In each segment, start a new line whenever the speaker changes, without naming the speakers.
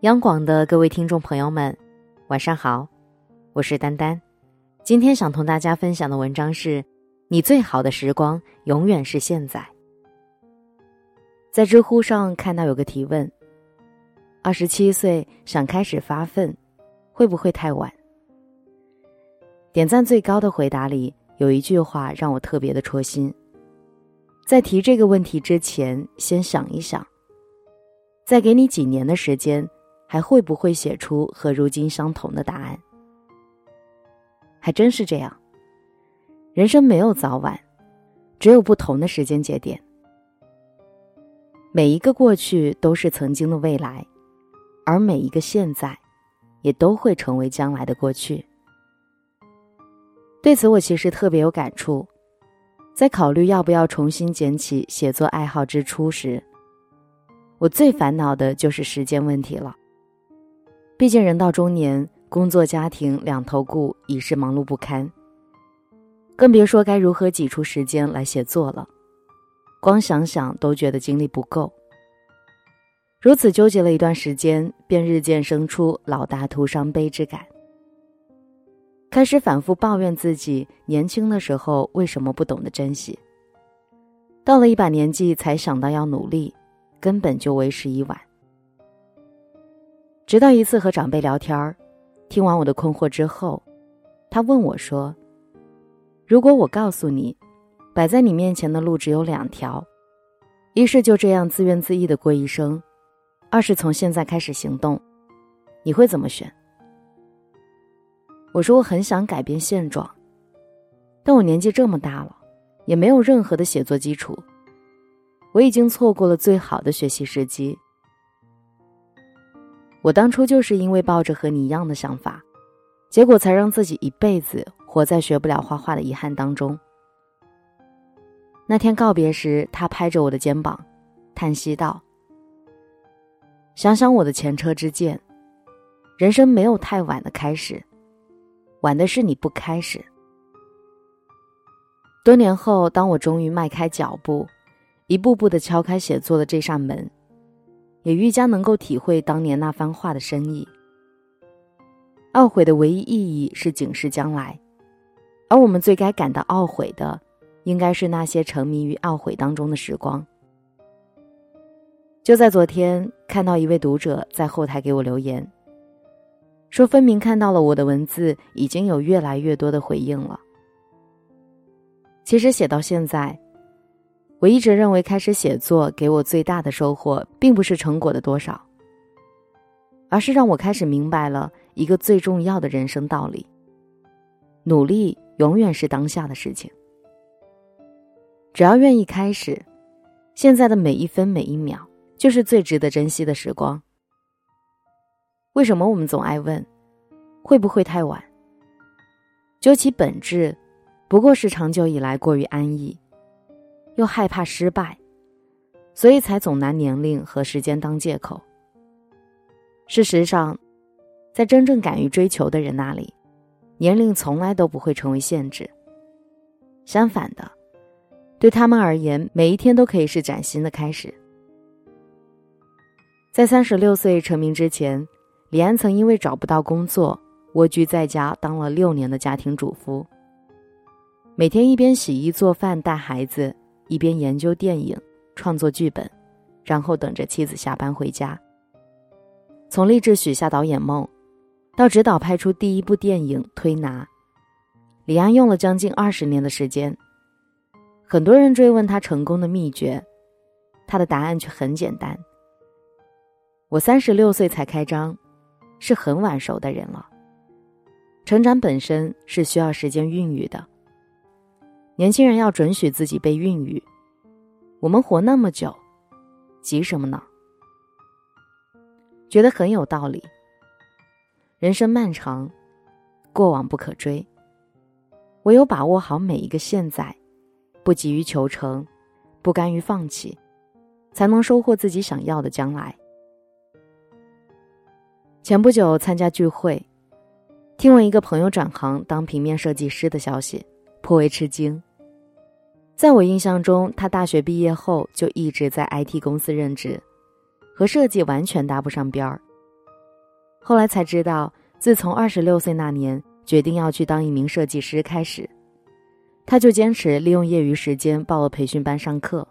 央广的各位听众朋友们，晚上好，我是丹丹。今天想同大家分享的文章是：你最好的时光永远是现在。在知乎上看到有个提问：二十七岁想开始发奋，会不会太晚？点赞最高的回答里有一句话让我特别的戳心。在提这个问题之前，先想一想，再给你几年的时间。还会不会写出和如今相同的答案？还真是这样。人生没有早晚，只有不同的时间节点。每一个过去都是曾经的未来，而每一个现在，也都会成为将来的过去。对此，我其实特别有感触。在考虑要不要重新捡起写作爱好之初时，我最烦恼的就是时间问题了。毕竟人到中年，工作家庭两头顾，已是忙碌不堪。更别说该如何挤出时间来写作了，光想想都觉得精力不够。如此纠结了一段时间，便日渐生出老大徒伤悲之感，开始反复抱怨自己年轻的时候为什么不懂得珍惜。到了一把年纪才想到要努力，根本就为时已晚。直到一次和长辈聊天儿，听完我的困惑之后，他问我说：“如果我告诉你，摆在你面前的路只有两条，一是就这样自怨自艾的过一生，二是从现在开始行动，你会怎么选？”我说：“我很想改变现状，但我年纪这么大了，也没有任何的写作基础，我已经错过了最好的学习时机。”我当初就是因为抱着和你一样的想法，结果才让自己一辈子活在学不了画画的遗憾当中。那天告别时，他拍着我的肩膀，叹息道：“想想我的前车之鉴，人生没有太晚的开始，晚的是你不开始。”多年后，当我终于迈开脚步，一步步的敲开写作的这扇门。也愈加能够体会当年那番话的深意。懊悔的唯一意义是警示将来，而我们最该感到懊悔的，应该是那些沉迷于懊悔当中的时光。就在昨天，看到一位读者在后台给我留言，说分明看到了我的文字已经有越来越多的回应了。其实写到现在。我一直认为，开始写作给我最大的收获，并不是成果的多少，而是让我开始明白了一个最重要的人生道理：努力永远是当下的事情。只要愿意开始，现在的每一分每一秒就是最值得珍惜的时光。为什么我们总爱问，会不会太晚？究其本质，不过是长久以来过于安逸。又害怕失败，所以才总拿年龄和时间当借口。事实上，在真正敢于追求的人那里，年龄从来都不会成为限制。相反的，对他们而言，每一天都可以是崭新的开始。在三十六岁成名之前，李安曾因为找不到工作，蜗居在家当了六年的家庭主妇，每天一边洗衣做饭带孩子。一边研究电影、创作剧本，然后等着妻子下班回家。从立志许下导演梦，到指导拍出第一部电影《推拿》，李安用了将近二十年的时间。很多人追问他成功的秘诀，他的答案却很简单：我三十六岁才开张，是很晚熟的人了。成长本身是需要时间孕育的。年轻人要准许自己被孕育。我们活那么久，急什么呢？觉得很有道理。人生漫长，过往不可追，唯有把握好每一个现在，不急于求成，不甘于放弃，才能收获自己想要的将来。前不久参加聚会，听闻一个朋友转行当平面设计师的消息，颇为吃惊。在我印象中，他大学毕业后就一直在 IT 公司任职，和设计完全搭不上边儿。后来才知道，自从二十六岁那年决定要去当一名设计师开始，他就坚持利用业余时间报了培训班上课。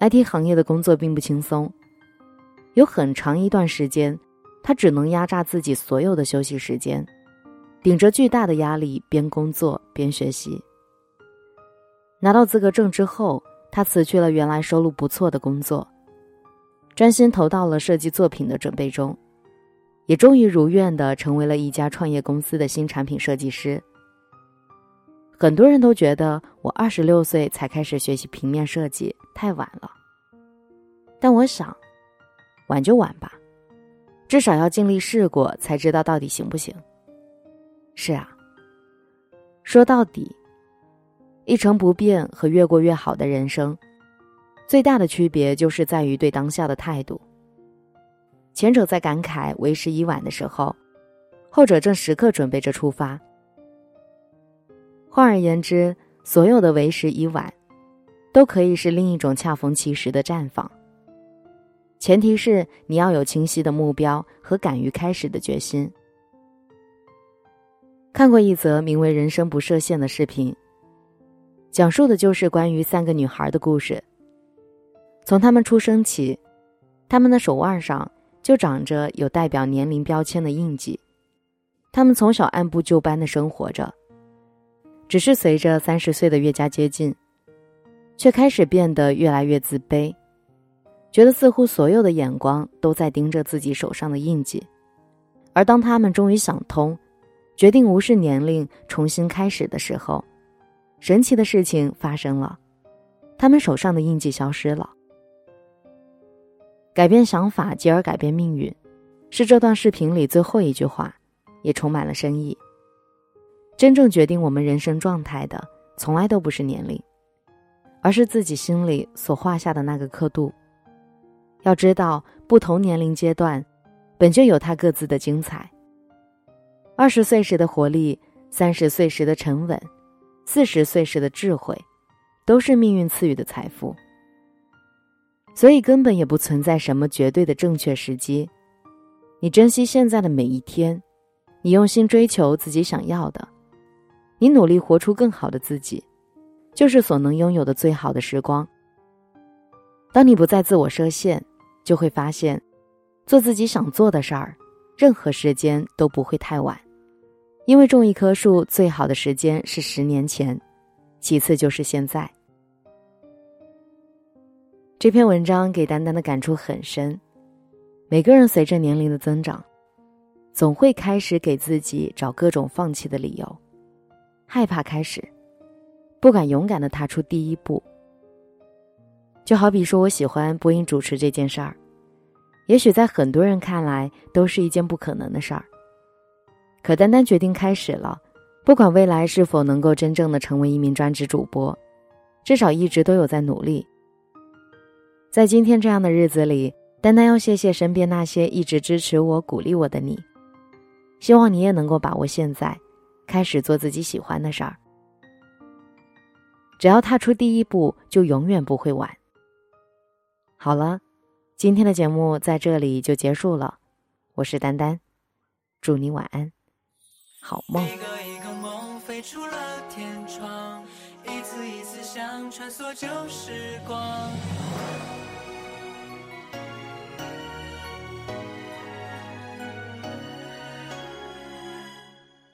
IT 行业的工作并不轻松，有很长一段时间，他只能压榨自己所有的休息时间，顶着巨大的压力边工作边学习。拿到资格证之后，他辞去了原来收入不错的工作，专心投到了设计作品的准备中，也终于如愿的成为了一家创业公司的新产品设计师。很多人都觉得我二十六岁才开始学习平面设计太晚了，但我想，晚就晚吧，至少要尽力试过才知道到底行不行。是啊，说到底，一成不变和越过越好的人生，最大的区别就是在于对当下的态度。前者在感慨为时已晚的时候，后者正时刻准备着出发。换而言之，所有的为时已晚，都可以是另一种恰逢其时的绽放。前提是你要有清晰的目标和敢于开始的决心。看过一则名为《人生不设限》的视频，讲述的就是关于三个女孩的故事。从她们出生起，她们的手腕上就长着有代表年龄标签的印记。她们从小按部就班的生活着。只是随着三十岁的越加接近，却开始变得越来越自卑，觉得似乎所有的眼光都在盯着自己手上的印记。而当他们终于想通，决定无视年龄重新开始的时候，神奇的事情发生了，他们手上的印记消失了。改变想法，继而改变命运，是这段视频里最后一句话，也充满了深意。真正决定我们人生状态的，从来都不是年龄，而是自己心里所画下的那个刻度。要知道，不同年龄阶段，本就有它各自的精彩。二十岁时的活力，三十岁时的沉稳，四十岁时的智慧，都是命运赐予的财富。所以根本也不存在什么绝对的正确时机。你珍惜现在的每一天，你用心追求自己想要的。你努力活出更好的自己，就是所能拥有的最好的时光。当你不再自我设限，就会发现，做自己想做的事儿，任何时间都不会太晚。因为种一棵树最好的时间是十年前，其次就是现在。这篇文章给丹丹的感触很深。每个人随着年龄的增长，总会开始给自己找各种放弃的理由。害怕开始，不敢勇敢的踏出第一步。就好比说我喜欢播音主持这件事儿，也许在很多人看来都是一件不可能的事儿。可丹丹决定开始了，不管未来是否能够真正的成为一名专职主播，至少一直都有在努力。在今天这样的日子里，丹丹要谢谢身边那些一直支持我、鼓励我的你。希望你也能够把握现在。开始做自己喜欢的事儿，只要踏出第一步，就永远不会晚。好了，今天的节目在这里就结束了。我是丹丹，祝你晚安，好梦，一
个一个梦飞出了天窗，一次一次想穿梭旧时光。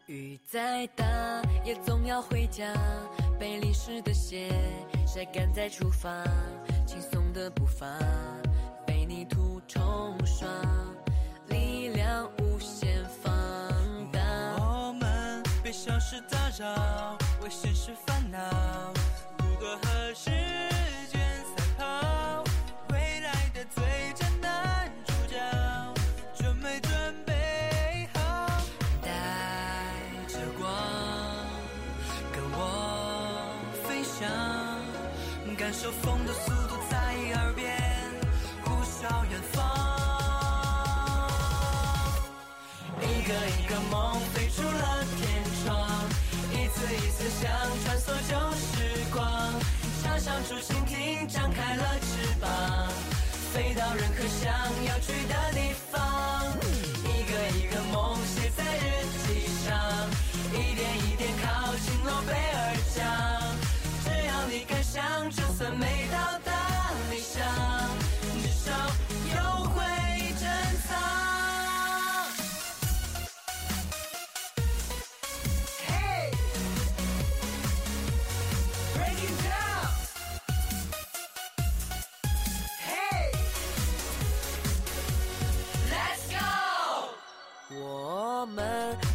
雨再大也总要回家，被淋湿的鞋晒干再出发，轻松的步伐被泥土冲刷，力量无。被小事打扰，为现实烦恼，如何和时间赛跑？未来的最佳男主角，准没准备好？带着光，跟我飞翔？感受风的速一次一次想穿梭旧时光，插上竹蜻蜓张开了翅膀，飞到任何想要去的地方，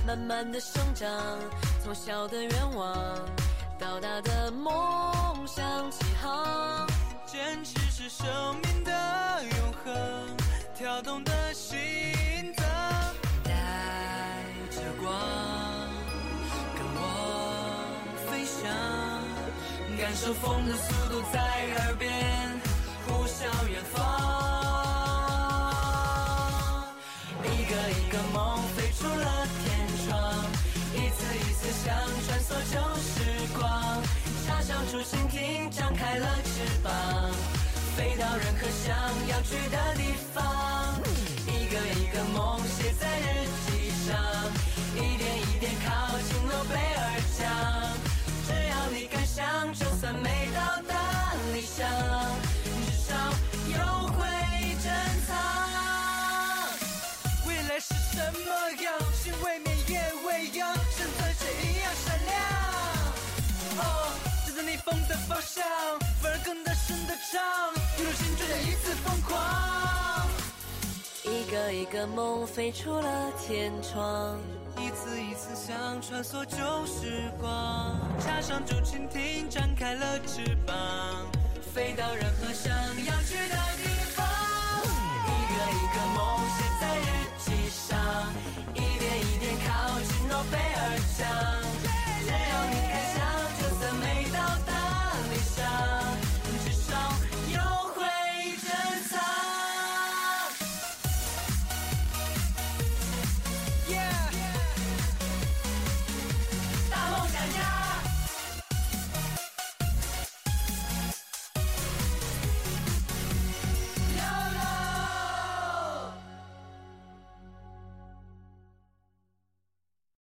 慢慢的生长，从小的愿望到大的梦想起航。
坚持是生命的永恒，跳动的心脏。
带着光，跟我飞翔，
感受风的速度在耳边了翅膀，飞到任何想要去的地方。一个一个梦写在日记上，一点一点靠近诺贝尔奖。只要你敢想，就算没到达理想，至少有会珍藏。未来是什么样？心未泯也未央，像钻石一样闪亮。哦，就在逆风的方向，大声的唱，一路心追的一次疯狂。
一个一个梦飞出了天窗。
一次一次想穿梭旧时光，插上竹蜻蜓，展开了翅膀，飞到任何想要去的